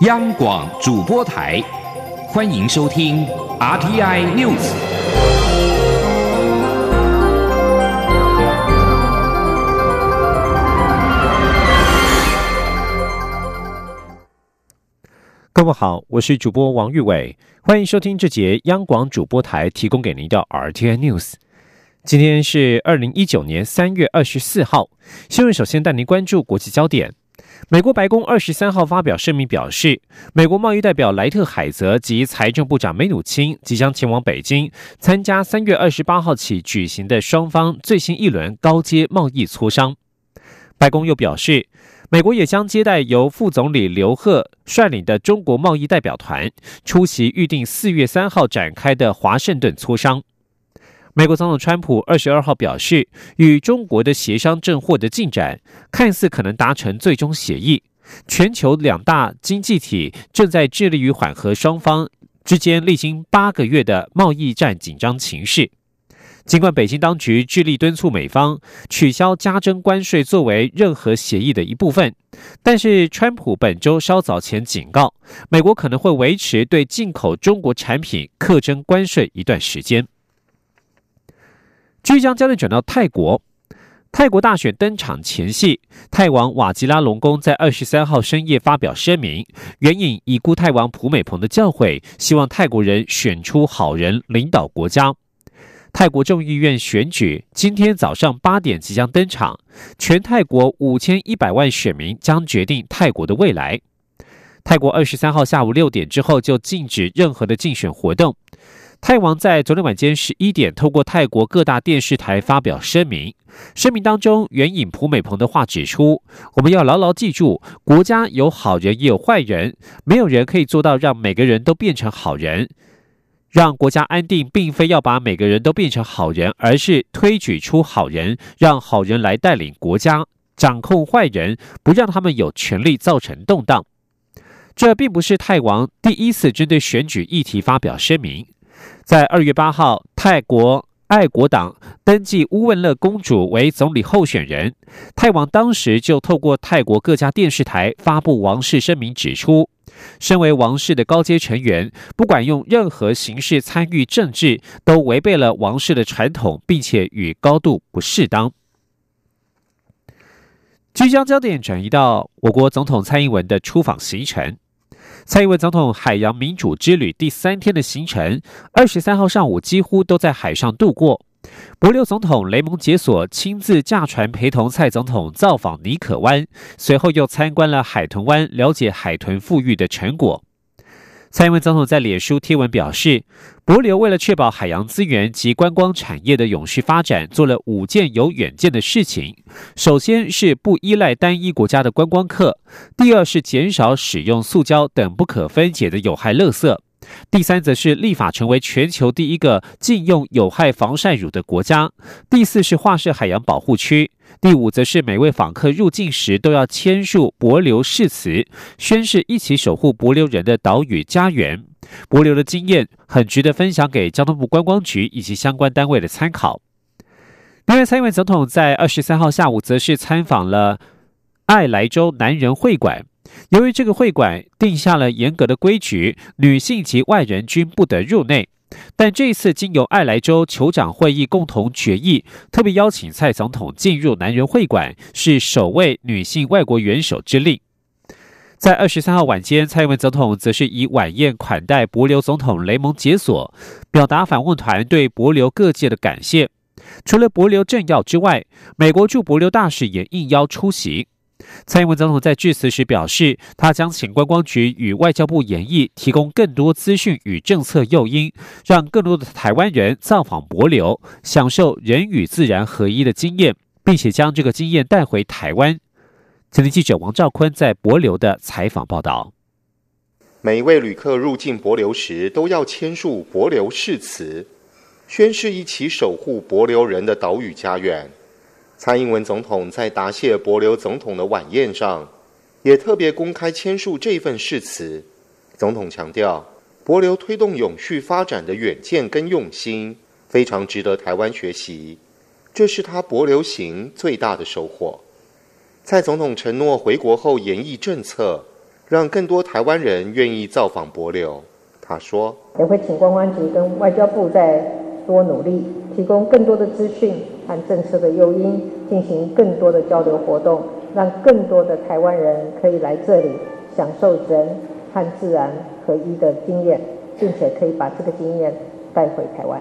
央广主播台，欢迎收听 RTI News。各位好，我是主播王玉伟，欢迎收听这节央广主播台提供给您的 RTI News。今天是二零一九年三月二十四号，新闻首先带您关注国际焦点。美国白宫二十三号发表声明表示，美国贸易代表莱特海泽及财政部长梅努钦即将前往北京参加三月二十八号起举行的双方最新一轮高阶贸易磋商。白宫又表示，美国也将接待由副总理刘鹤率领的中国贸易代表团出席预定四月三号展开的华盛顿磋商。美国总统川普二十二号表示，与中国的协商正获得进展，看似可能达成最终协议。全球两大经济体正在致力于缓和双方之间历经八个月的贸易战紧张情势。尽管北京当局致力敦促美方取消加征关税作为任何协议的一部分，但是川普本周稍早前警告，美国可能会维持对进口中国产品课征关税一段时间。即将焦点转到泰国，泰国大选登场前夕，泰王瓦吉拉隆功在二十三号深夜发表声明，援引已故泰王普美蓬的教诲，希望泰国人选出好人领导国家。泰国众议院选举今天早上八点即将登场，全泰国五千一百万选民将决定泰国的未来。泰国二十三号下午六点之后就禁止任何的竞选活动。泰王在昨天晚间十一点，透过泰国各大电视台发表声明。声明当中援引朴美蓬的话指出：“我们要牢牢记住，国家有好人也有坏人，没有人可以做到让每个人都变成好人。让国家安定，并非要把每个人都变成好人，而是推举出好人，让好人来带领国家，掌控坏人，不让他们有权利造成动荡。”这并不是泰王第一次针对选举议题发表声明。在二月八号，泰国爱国党登记乌汶勒公主为总理候选人，泰王当时就透过泰国各家电视台发布王室声明，指出，身为王室的高阶成员，不管用任何形式参与政治，都违背了王室的传统，并且与高度不适当。即将焦点转移到我国总统蔡英文的出访行程。蔡英文总统海洋民主之旅第三天的行程，二十三号上午几乎都在海上度过。博留总统雷蒙杰索亲自驾船陪同蔡总统造访尼可湾，随后又参观了海豚湾，了解海豚富裕的成果。蔡英文总统在脸书贴文表示，博流为了确保海洋资源及观光产业的永续发展，做了五件有远见的事情。首先是不依赖单一国家的观光客；第二是减少使用塑胶等不可分解的有害垃圾；第三则是立法成为全球第一个禁用有害防晒乳的国家；第四是划设海洋保护区。第五，则是每位访客入境时都要签署博流誓词，宣誓一起守护博流人的岛屿家园。博流的经验很值得分享给交通部观光局以及相关单位的参考。另外，蔡英文总统在二十三号下午则是参访了爱莱州男人会馆，由于这个会馆定下了严格的规矩，女性及外人均不得入内。但这一次，经由爱莱州酋长会议共同决议，特别邀请蔡总统进入男人会馆，是首位女性外国元首之令。在二十三号晚间，蔡英文总统则是以晚宴款待博流总统雷蒙解锁，表达访问团对博流各界的感谢。除了博流政要之外，美国驻博流大使也应邀出席。蔡英文总统在致辞时表示，他将请观光局与外交部研议，提供更多资讯与政策诱因，让更多的台湾人造访博流，享受人与自然合一的经验，并且将这个经验带回台湾。前天记者王兆坤在博流的采访报道：每一位旅客入境博流时，都要签署博流誓词，宣誓一起守护博流人的岛屿家园。蔡英文总统在答谢博流总统的晚宴上，也特别公开签署这份誓词。总统强调，博流推动永续发展的远见跟用心，非常值得台湾学习。这是他博流行最大的收获。蔡总统承诺回国后研议政策，让更多台湾人愿意造访博流。他说：“也会请观光局跟外交部再多努力，提供更多的资讯和政策的诱因，进行更多的交流活动，让更多的台湾人可以来这里享受人和自然合一的经验，并且可以把这个经验带回台湾。”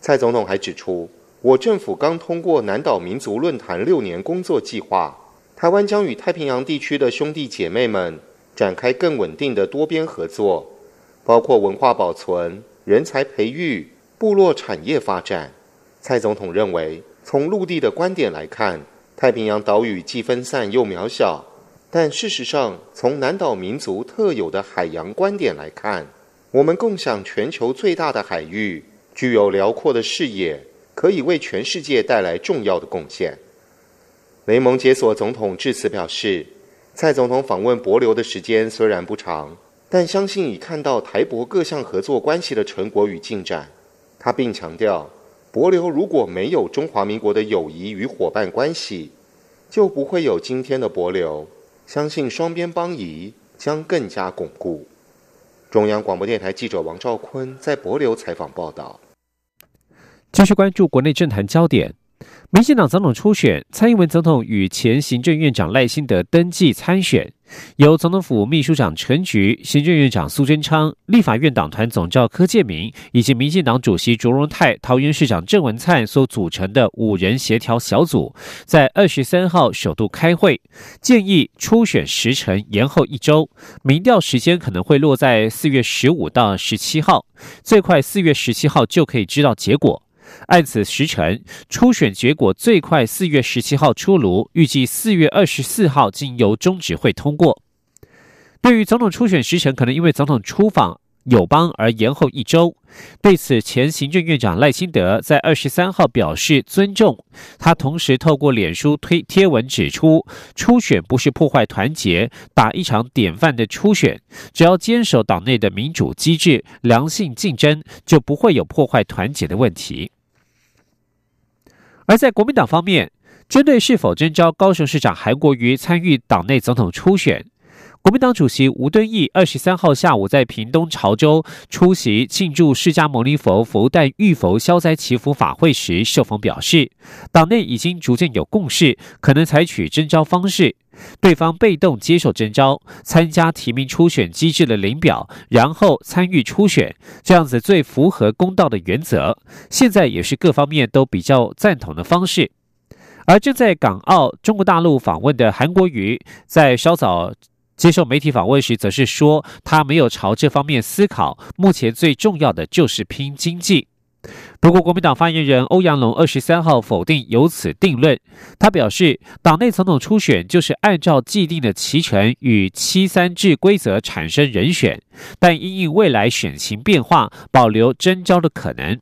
蔡总统还指出，我政府刚通过南岛民族论坛六年工作计划，台湾将与太平洋地区的兄弟姐妹们。展开更稳定的多边合作，包括文化保存、人才培育、部落产业发展。蔡总统认为，从陆地的观点来看，太平洋岛屿既分散又渺小；但事实上，从南岛民族特有的海洋观点来看，我们共享全球最大的海域，具有辽阔的视野，可以为全世界带来重要的贡献。雷蒙解锁总统致辞表示。蔡总统访问博流的时间虽然不长，但相信已看到台博各项合作关系的成果与进展。他并强调，博流如果没有中华民国的友谊与伙伴关系，就不会有今天的博流。相信双边邦谊将更加巩固。中央广播电台记者王兆坤在博流采访报道。继续关注国内政坛焦点。民进党总统初选，蔡英文总统与前行政院长赖清德登记参选，由总统府秘书长陈菊、行政院长苏贞昌、立法院党团总召柯建明以及民进党主席卓荣泰、桃园市长郑文灿所组成的五人协调小组，在二十三号首度开会，建议初选时程延后一周，民调时间可能会落在四月十五到十七号，最快四月十七号就可以知道结果。按此时程，初选结果最快四月十七号出炉，预计四月二十四号经由中指会通过。对于总统初选时程可能因为总统出访友邦而延后一周，对此前行政院长赖清德在二十三号表示尊重。他同时透过脸书推贴文指出，初选不是破坏团结，打一场典范的初选，只要坚守党内的民主机制、良性竞争，就不会有破坏团结的问题。而在国民党方面，针对是否征召高雄市长韩国瑜参与党内总统初选，国民党主席吴敦义二十三号下午在屏东潮州出席庆祝释迦牟尼佛佛诞浴佛消灾祈福法会时受访表示，党内已经逐渐有共识，可能采取征召方式，对方被动接受征召，参加提名初选机制的领表，然后参与初选，这样子最符合公道的原则。现在也是各方面都比较赞同的方式。而正在港澳中国大陆访问的韩国瑜，在稍早。接受媒体访问时，则是说他没有朝这方面思考。目前最重要的就是拼经济。不过，国民党发言人欧阳龙二十三号否定由此定论。他表示，党内总统初选就是按照既定的期权与七三制规则产生人选，但因应未来选情变化，保留征召的可能。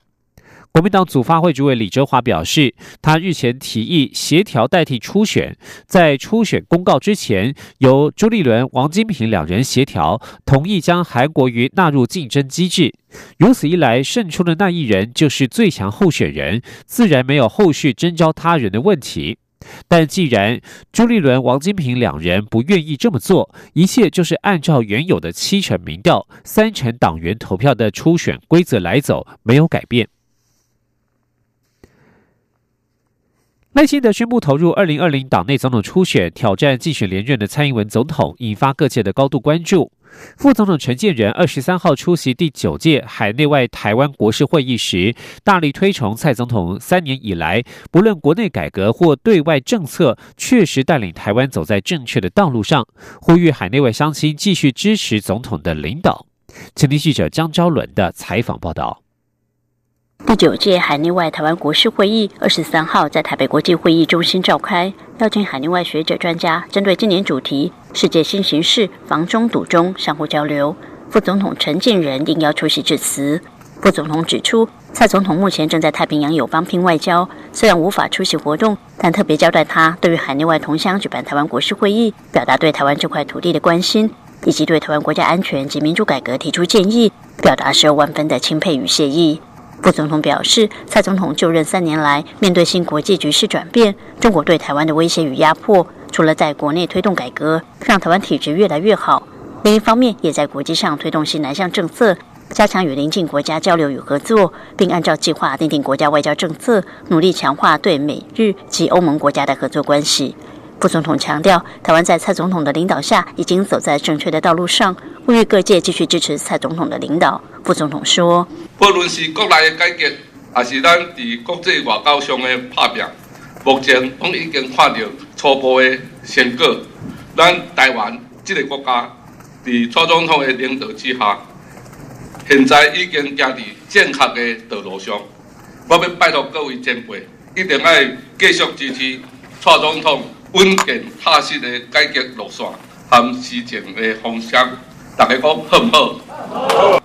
国民党组发会主委李哲华表示，他日前提议协调代替初选，在初选公告之前，由朱立伦、王金平两人协调，同意将韩国瑜纳入竞争机制。如此一来，胜出的那一人就是最强候选人，自然没有后续征召他人的问题。但既然朱立伦、王金平两人不愿意这么做，一切就是按照原有的七成民调、三成党员投票的初选规则来走，没有改变。赖清德宣布投入二零二零党内总统初选，挑战竞选连任的蔡英文总统，引发各界的高度关注。副总统陈建仁二十三号出席第九届海内外台湾国事会议时，大力推崇蔡总统三年以来，不论国内改革或对外政策，确实带领台湾走在正确的道路上，呼吁海内外乡亲继续支持总统的领导。请听记者张昭伦的采访报道。第九届海内外台湾国事会议二十三号在台北国际会议中心召开，邀请海内外学者专家针对今年主题“世界新形势，防中堵中”相互交流。副总统陈建仁应邀出席致辞。副总统指出，蔡总统目前正在太平洋友邦拼外交，虽然无法出席活动，但特别交代他对于海内外同乡举办台湾国事会议，表达对台湾这块土地的关心，以及对台湾国家安全及民主改革提出建议，表达十二万分的钦佩与谢意。副总统表示，蔡总统就任三年来，面对新国际局势转变，中国对台湾的威胁与压迫，除了在国内推动改革，让台湾体制越来越好，另一方面，也在国际上推动新南向政策，加强与邻近国家交流与合作，并按照计划订定国家外交政策，努力强化对美日及欧盟国家的合作关系。副总统强调，台湾在蔡总统的领导下，已经走在正确的道路上，呼吁各界继续支持蔡总统的领导。副总统说：“不论是国内的改革，还是咱在国际外交上的拍拼，目前拢已经看到初步的成果。咱台湾这个国家。”在蔡总统的领导之下，现在已经行在正确的道路上。我要拜托各位前辈，一定要继续支持蔡总统稳健踏实的改革路线和施政的方向。大家讲好不好？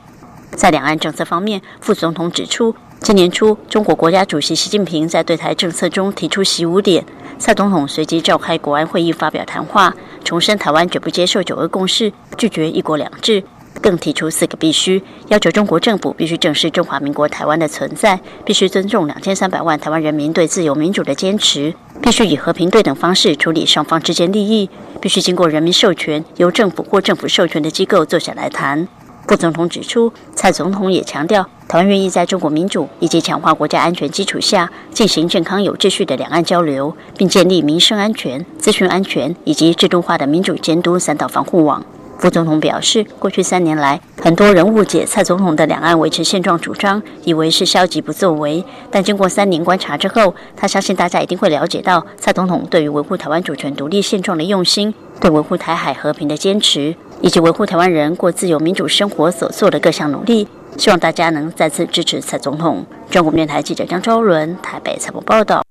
在两岸政策方面，副总统指出，今年初，中国国家主席习近平在对台政策中提出“习五点”，蔡总统随即召开国安会议发表谈话。重申台湾绝不接受九二共识，拒绝一国两制，更提出四个必须，要求中国政府必须正视中华民国台湾的存在，必须尊重两千三百万台湾人民对自由民主的坚持，必须以和平对等方式处理双方之间利益，必须经过人民授权，由政府或政府授权的机构坐下来谈。副总统指出，蔡总统也强调，台湾愿意在中国民主以及强化国家安全基础下，进行健康有秩序的两岸交流，并建立民生安全、资讯安全以及制度化的民主监督三道防护网。副总统表示，过去三年来，很多人误解蔡总统的两岸维持现状主张，以为是消极不作为。但经过三年观察之后，他相信大家一定会了解到，蔡总统对于维护台湾主权独立现状的用心，对维护台海和平的坚持。以及维护台湾人过自由民主生活所做的各项努力，希望大家能再次支持蔡总统。中国电台记者张昭伦台北采访报道。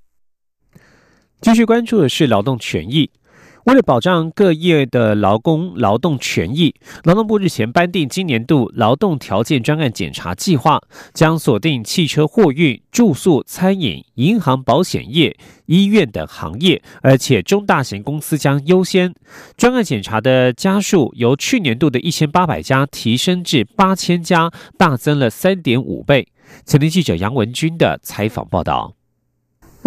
继续关注的是劳动权益。为了保障各业的劳工劳动权益，劳动部日前颁定今年度劳动条件专案检查计划，将锁定汽车货运、住宿、餐饮、银行、保险业、医院等行业，而且中大型公司将优先。专案检查的家数由去年度的一千八百家提升至八千家，大增了三点五倍。前天记者杨文军的采访报道。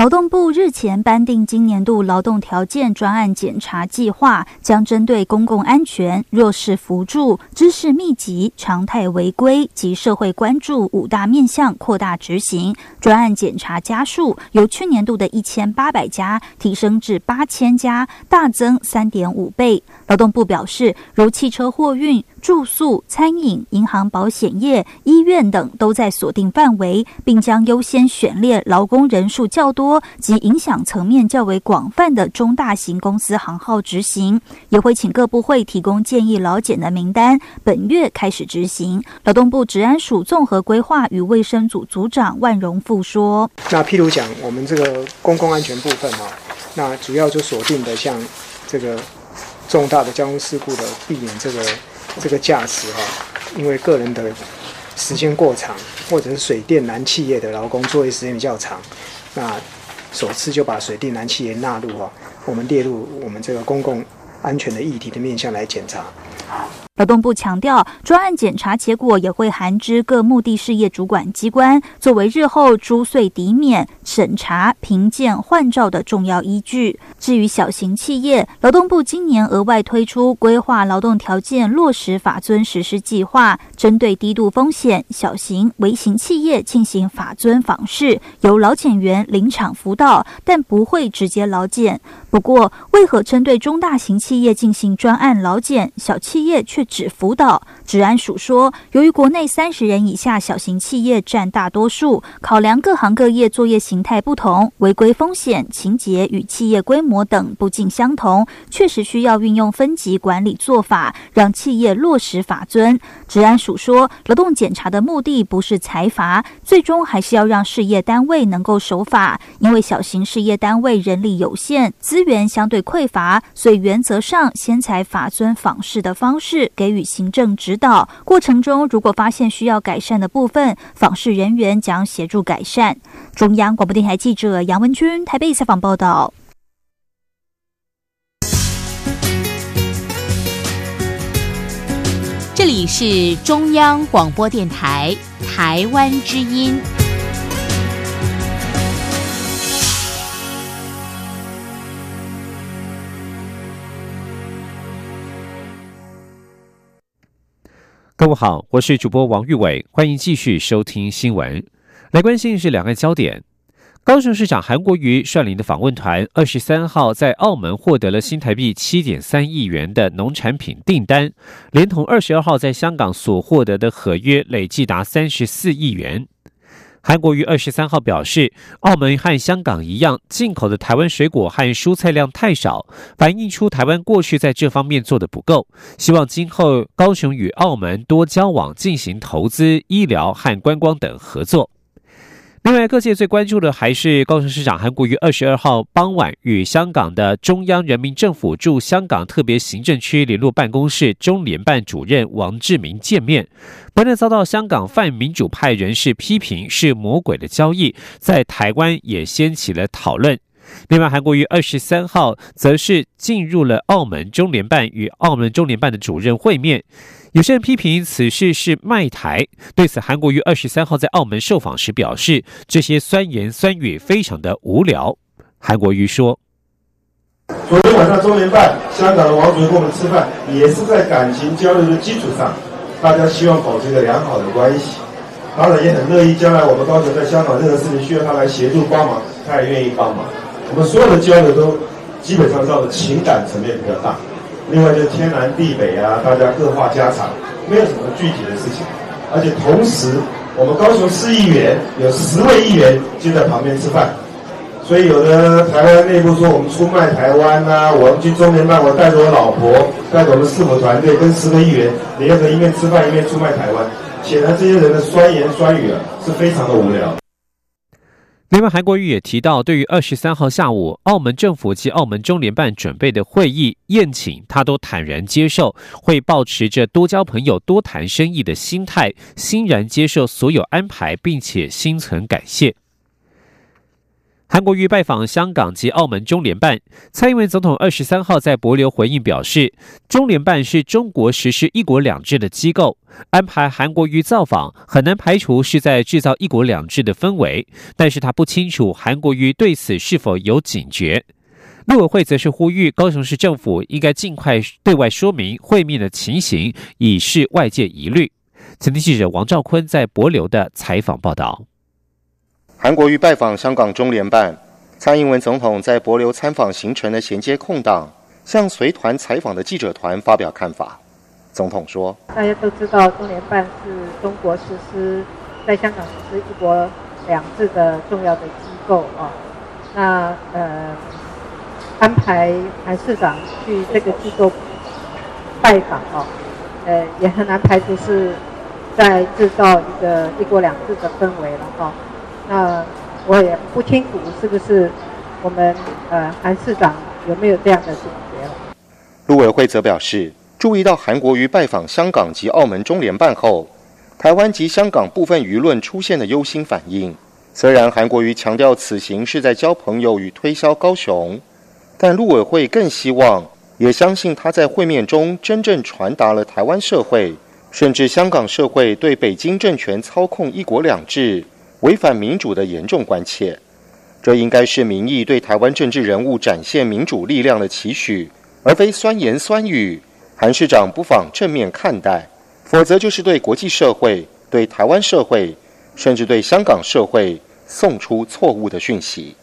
劳动部日前颁定今年度劳动条件专案检查计划，将针对公共安全、弱势扶助、知识密集、常态违规及社会关注五大面向扩大执行。专案检查家数由去年度的一千八百家提升至八千家，大增三点五倍。劳动部表示，如汽车货运。住宿、餐饮、银行、保险业、医院等都在锁定范围，并将优先选列劳工人数较多及影响层面较为广泛的中大型公司行号执行，也会请各部会提供建议劳检的名单，本月开始执行。劳动部治安署综合规划与卫生组组长万荣富说：“那譬如讲，我们这个公共安全部分啊，那主要就锁定的像这个重大的交通事故的避免这个。”这个驾驶哈，因为个人的时间过长，或者是水电燃气业的劳工作业时间比较长，那首次就把水电燃气业纳入哈，我们列入我们这个公共安全的议题的面向来检查。劳动部强调，专案检查结果也会函知各目的事业主管机关，作为日后租税抵免、审查、评鉴、换照的重要依据。至于小型企业，劳动部今年额外推出规划劳动条件落实法遵实施计划，针对低度风险小型微型企业进行法遵访视，由劳检员临场辅导，但不会直接劳检。不过，为何针对中大型企业进行专案劳检，小企业却？只辅导，治安署说，由于国内三十人以下小型企业占大多数，考量各行各业作业形态不同，违规风险、情节与企业规模等不尽相同，确实需要运用分级管理做法，让企业落实法遵。治安署说，劳动检查的目的不是裁罚，最终还是要让事业单位能够守法，因为小型事业单位人力有限，资资源相对匮乏，所以原则上先采法尊访视的方式。给予行政指导过程中，如果发现需要改善的部分，访视人员将协助改善。中央广播电台记者杨文君台北采访报道。这里是中央广播电台台湾之音。各位好，我是主播王玉伟，欢迎继续收听新闻。来关心是两岸焦点。高雄市长韩国瑜率领的访问团，二十三号在澳门获得了新台币七点三亿元的农产品订单，连同二十二号在香港所获得的合约，累计达三十四亿元。韩国于二十三号表示，澳门和香港一样，进口的台湾水果和蔬菜量太少，反映出台湾过去在这方面做的不够。希望今后高雄与澳门多交往，进行投资、医疗和观光等合作。另外，各界最关注的还是高雄市长韩国瑜二十二号傍晚与香港的中央人民政府驻香港特别行政区联络办公室中联办主任王志明见面，不但遭到香港泛民主派人士批评是魔鬼的交易，在台湾也掀起了讨论。另外，韩国瑜二十三号则是进入了澳门中联办与澳门中联办的主任会面。有些人批评此事是卖台，对此，韩国瑜二十三号在澳门受访时表示，这些酸言酸语非常的无聊。韩国瑜说：“昨天晚上中联办香港的王主任跟我们吃饭，也是在感情交流的基础上，大家希望保持一个良好的关系。当然也很乐意将来我们高雄在香港任何事情需要他来协助帮忙，他也愿意帮忙。我们所有的交流都基本上到了情感层面比较大。”另外就是天南地北啊，大家各话家常，没有什么具体的事情。而且同时，我们高雄市议员有十位议员就在旁边吃饭，所以有的台湾内部说我们出卖台湾呐，我们去中联办，我带着我老婆，带着我们市府团队跟十个议员联合一面吃饭一面出卖台湾，显然这些人的酸言酸语啊是非常的无聊。另外，韩国瑜也提到，对于二十三号下午澳门政府及澳门中联办准备的会议宴请，他都坦然接受，会保持着多交朋友、多谈生意的心态，欣然接受所有安排，并且心存感谢。韩国瑜拜访香港及澳门中联办，蔡英文总统二十三号在博流回应表示，中联办是中国实施一国两制的机构，安排韩国瑜造访，很难排除是在制造一国两制的氛围，但是他不清楚韩国瑜对此是否有警觉。陆委会则是呼吁高雄市政府应该尽快对外说明会面的情形，以示外界疑虑。前天记者王兆坤在博流的采访报道。韩国瑜拜访香港中联办，蔡英文总统在博流参访行程的衔接空档，向随团采访的记者团发表看法。总统说：“大家都知道，中联办是中国实施在香港实施一国两制的重要的机构啊。那呃，安排韩市长去这个机构拜访啊，呃，也很难排除是在制造一个一国两制的氛围了哈。”那我也不清楚是不是我们呃韩市长有没有这样的警觉陆委会则表示，注意到韩国瑜拜访香港及澳门中联办后，台湾及香港部分舆论出现的忧心反应。虽然韩国瑜强调此行是在交朋友与推销高雄，但陆委会更希望也相信他在会面中真正传达了台湾社会甚至香港社会对北京政权操控一国两制。违反民主的严重关切，这应该是民意对台湾政治人物展现民主力量的期许，而非酸言酸语。韩市长不妨正面看待，否则就是对国际社会、对台湾社会，甚至对香港社会送出错误的讯息。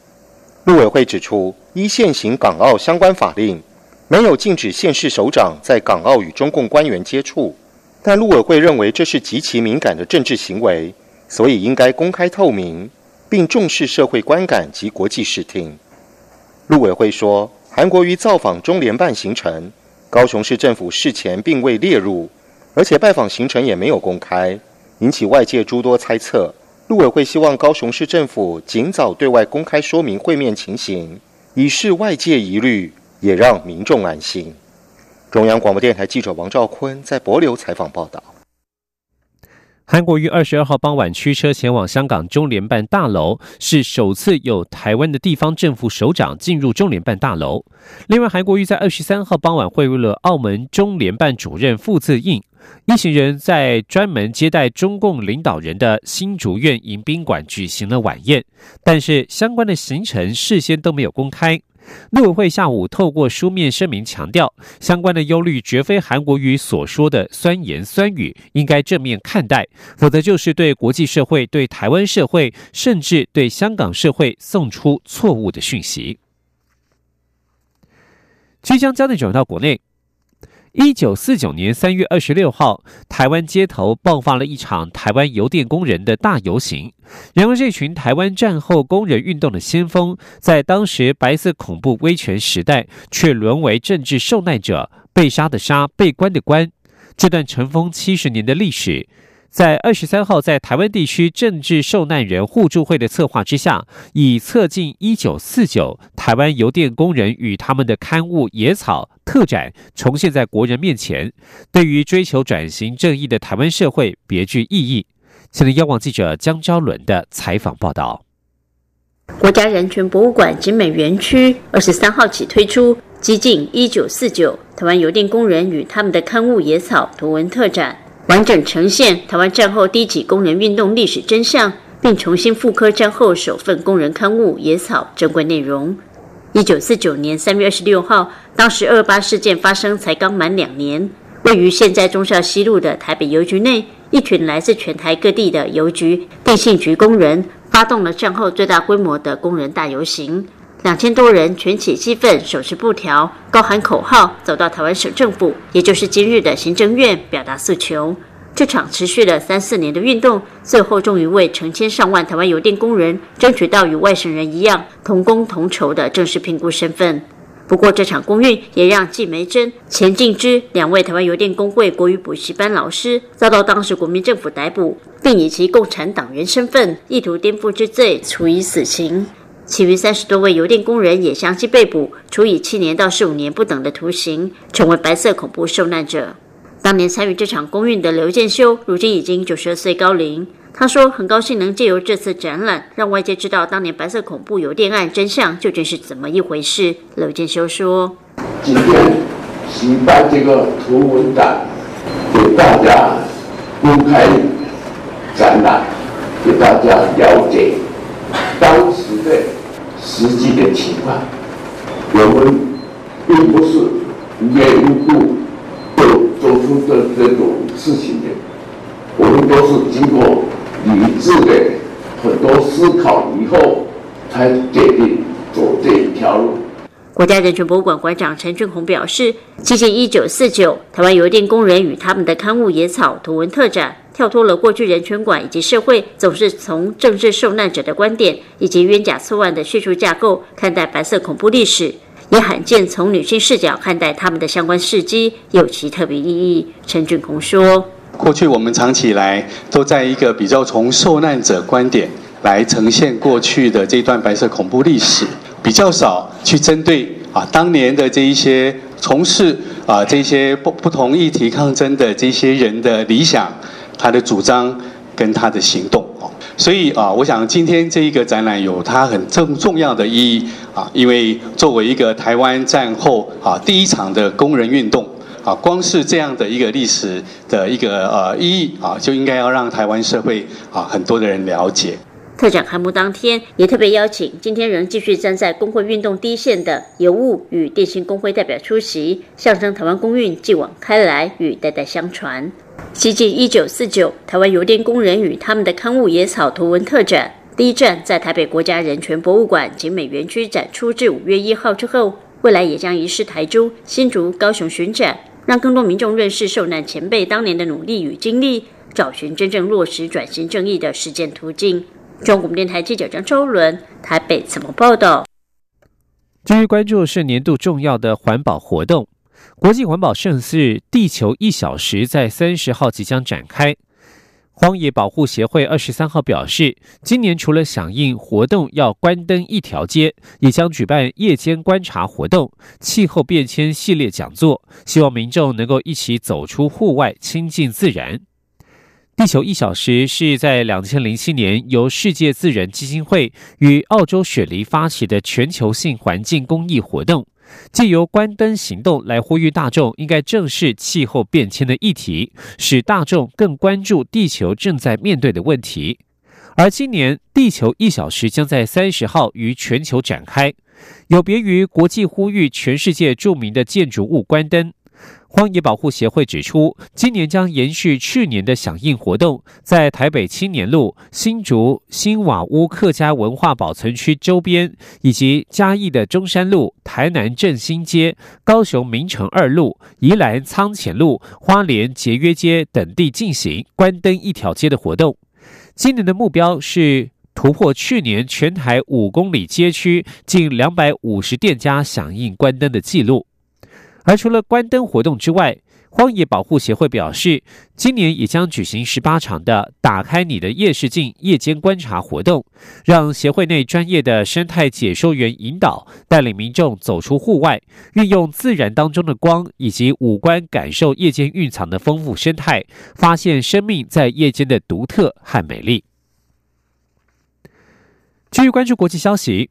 陆委会指出，依现行港澳相关法令，没有禁止县市首长在港澳与中共官员接触，但陆委会认为这是极其敏感的政治行为。所以应该公开透明，并重视社会观感及国际视听。陆委会说，韩国瑜造访中联办行程，高雄市政府事前并未列入，而且拜访行程也没有公开，引起外界诸多猜测。陆委会希望高雄市政府尽早对外公开说明会面情形，以示外界疑虑，也让民众安心。中央广播电台记者王兆坤在博流采访报道。韩国于二十二号傍晚驱车前往香港中联办大楼，是首次有台湾的地方政府首长进入中联办大楼。另外，韩国瑜在二十三号傍晚会晤了澳门中联办主任傅自应，一行人在专门接待中共领导人的新竹苑迎宾馆举行了晚宴，但是相关的行程事先都没有公开。陆委会下午透过书面声明强调，相关的忧虑绝非韩国瑜所说的酸言酸语，应该正面看待，否则就是对国际社会、对台湾社会，甚至对香港社会送出错误的讯息。即将将内转到国内。一九四九年三月二十六号，台湾街头爆发了一场台湾邮电工人的大游行。然而，这群台湾战后工人运动的先锋，在当时白色恐怖威权时代，却沦为政治受难者，被杀的杀，被关的关。这段尘封七十年的历史。在二十三号，在台湾地区政治受难人互助会的策划之下，以“策进一九四九台湾邮电工人与他们的刊物野草”特展重现在国人面前，对于追求转型正义的台湾社会别具意义。现在，央广记者江昭伦的采访报道。国家人权博物馆景美园区二十三号起推出“激进一九四九台湾邮电工人与他们的刊物野草”图文特展。完整呈现台湾战后第一起工人运动历史真相，并重新复刻战后首份工人刊物《野草》珍贵内容。一九四九年三月二十六号，当时二八事件发生才刚满两年，位于现在忠孝西路的台北邮局内，一群来自全台各地的邮局、电信局工人，发动了战后最大规模的工人大游行。两千多人全起激愤，手持布条，高喊口号，走到台湾省政府，也就是今日的行政院，表达诉求。这场持续了三四年的运动，最后终于为成千上万台湾邮电工人争取到与外省人一样同工同酬的正式评估身份。不过，这场公运也让季梅珍、钱敬之两位台湾邮电工会国语补习班老师遭到当时国民政府逮捕，并以其共产党员身份意图颠覆之罪处以死刑。其余三十多位邮电工人也相继被捕，处以七年到十五年不等的徒刑，成为白色恐怖受难者。当年参与这场公运的刘建修，如今已经九十二岁高龄。他说：“很高兴能借由这次展览，让外界知道当年白色恐怖邮电案真相究竟是怎么一回事。”刘建修说：“今天举办这个图文展，给大家公开展览，给大家了解当时的。”实际的情况，我们并不是无缘无故出的这种事情的，我们都是经过理智的很多思考以后，才决定走这一条路。国家人权博物馆馆长陈俊宏表示，接近一九四九台湾邮电工人与他们的刊物野草图文特展。跳脱了过去人权馆以及社会总是从政治受难者的观点以及冤假错案的叙述架构看待白色恐怖历史，也罕见从女性视角看待他们的相关事迹，有其特别意义。陈俊宏说：“过去我们长期以来都在一个比较从受难者观点来呈现过去的这段白色恐怖历史，比较少去针对啊当年的这一些从事啊这些不不同议题抗争的这些人的理想。”他的主张跟他的行动，所以啊，我想今天这一个展览有它很重重要的意义啊，因为作为一个台湾战后啊第一场的工人运动啊，光是这样的一个历史的一个呃意义啊，就应该要让台湾社会啊很多的人了解。特展开幕当天，也特别邀请今天仍继续站在工会运动第一线的邮务与电信工会代表出席，象征台湾工运继往开来与代代相传。西进一九四九台湾邮电工人与他们的刊物野草图文特展，第一站在台北国家人权博物馆景美园区展出至五月一号之后，未来也将移师台中、新竹、高雄巡展，让更多民众认识受难前辈当年的努力与经历，找寻真正落实转型正义的实践途径。中国电台记者张周伦台北怎么报道？继续关注是年度重要的环保活动——国际环保盛事“地球一小时”在三十号即将展开。荒野保护协会二十三号表示，今年除了响应活动要关灯一条街，也将举办夜间观察活动、气候变迁系列讲座，希望民众能够一起走出户外，亲近自然。地球一小时是在两千零七年由世界自然基金会与澳洲雪梨发起的全球性环境公益活动，借由关灯行动来呼吁大众应该正视气候变迁的议题，使大众更关注地球正在面对的问题。而今年地球一小时将在三十号于全球展开，有别于国际呼吁全世界著名的建筑物关灯。荒野保护协会指出，今年将延续去年的响应活动，在台北青年路、新竹新瓦屋客家文化保存区周边，以及嘉义的中山路、台南振兴街、高雄明城二路、宜兰仓前路、花莲节约街等地进行关灯一条街的活动。今年的目标是突破去年全台五公里街区近两百五十店家响应关灯的记录。而除了关灯活动之外，荒野保护协会表示，今年也将举行十八场的“打开你的夜视镜”夜间观察活动，让协会内专业的生态解说员引导，带领民众走出户外，运用自然当中的光以及五官感受夜间蕴藏的丰富生态，发现生命在夜间的独特和美丽。继续关注国际消息。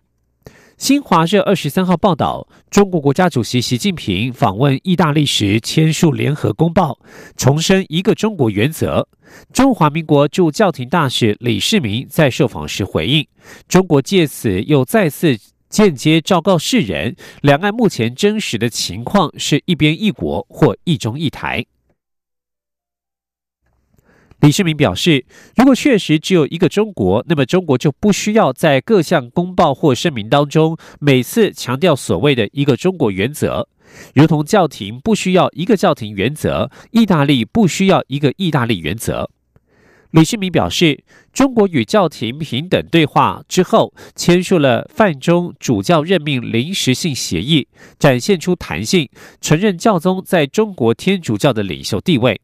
新华社二十三号报道，中国国家主席习近平访问意大利时签署联合公报，重申一个中国原则。中华民国驻教廷大使李世民在受访时回应，中国借此又再次间接昭告世人，两岸目前真实的情况是一边一国或一中一台。李世民表示，如果确实只有一个中国，那么中国就不需要在各项公报或声明当中每次强调所谓的一个中国原则，如同教廷不需要一个教廷原则，意大利不需要一个意大利原则。李世民表示，中国与教廷平等对话之后，签署了泛中主教任命临时性协议，展现出弹性，承认教宗在中国天主教的领袖地位。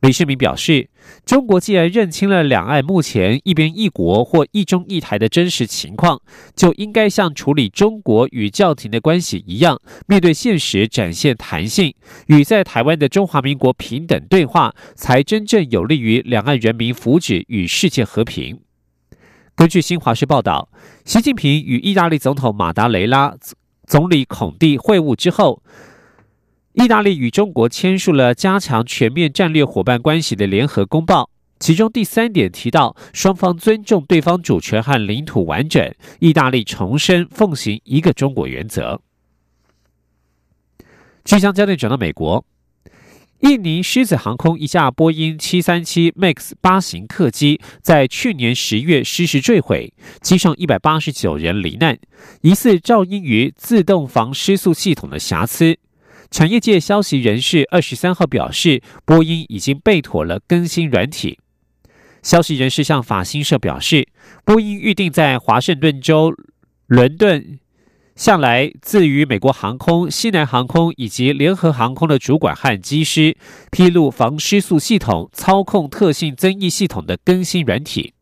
李世民表示，中国既然认清了两岸目前一边一国或一中一台的真实情况，就应该像处理中国与教廷的关系一样，面对现实展现弹性，与在台湾的中华民国平等对话，才真正有利于两岸人民福祉与世界和平。根据新华社报道，习近平与意大利总统马达雷拉总理孔蒂会晤之后。意大利与中国签署了加强全面战略伙伴关系的联合公报，其中第三点提到双方尊重对方主权和领土完整。意大利重申奉行一个中国原则。即将焦点转到美国，印尼狮子航空一架波音七三七 MAX 八型客机在去年十月失事坠毁，机上一百八十九人罹难，疑似肇因于自动防失速系统的瑕疵。产业界消息人士二十三号表示，波音已经备妥了更新软体。消息人士向法新社表示，波音预定在华盛顿州伦敦向来自于美国航空、西南航空以及联合航空的主管和机师披露防失速系统操控特性增益系统的更新软体。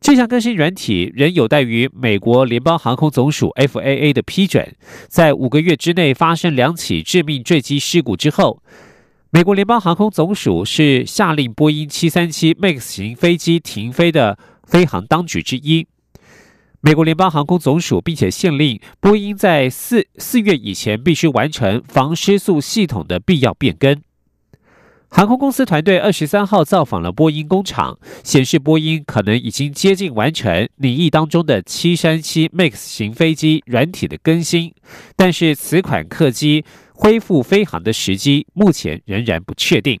这项更新软体仍有待于美国联邦航空总署 （FAA） 的批准。在五个月之内发生两起致命坠机事故之后，美国联邦航空总署是下令波音737 MAX 型飞机停飞的飞行当局之一。美国联邦航空总署并且限令波音在四四月以前必须完成防失速系统的必要变更。航空公司团队二十三号造访了波音工厂，显示波音可能已经接近完成拟议当中的七三七 MAX 型飞机软体的更新，但是此款客机恢复飞航的时机目前仍然不确定。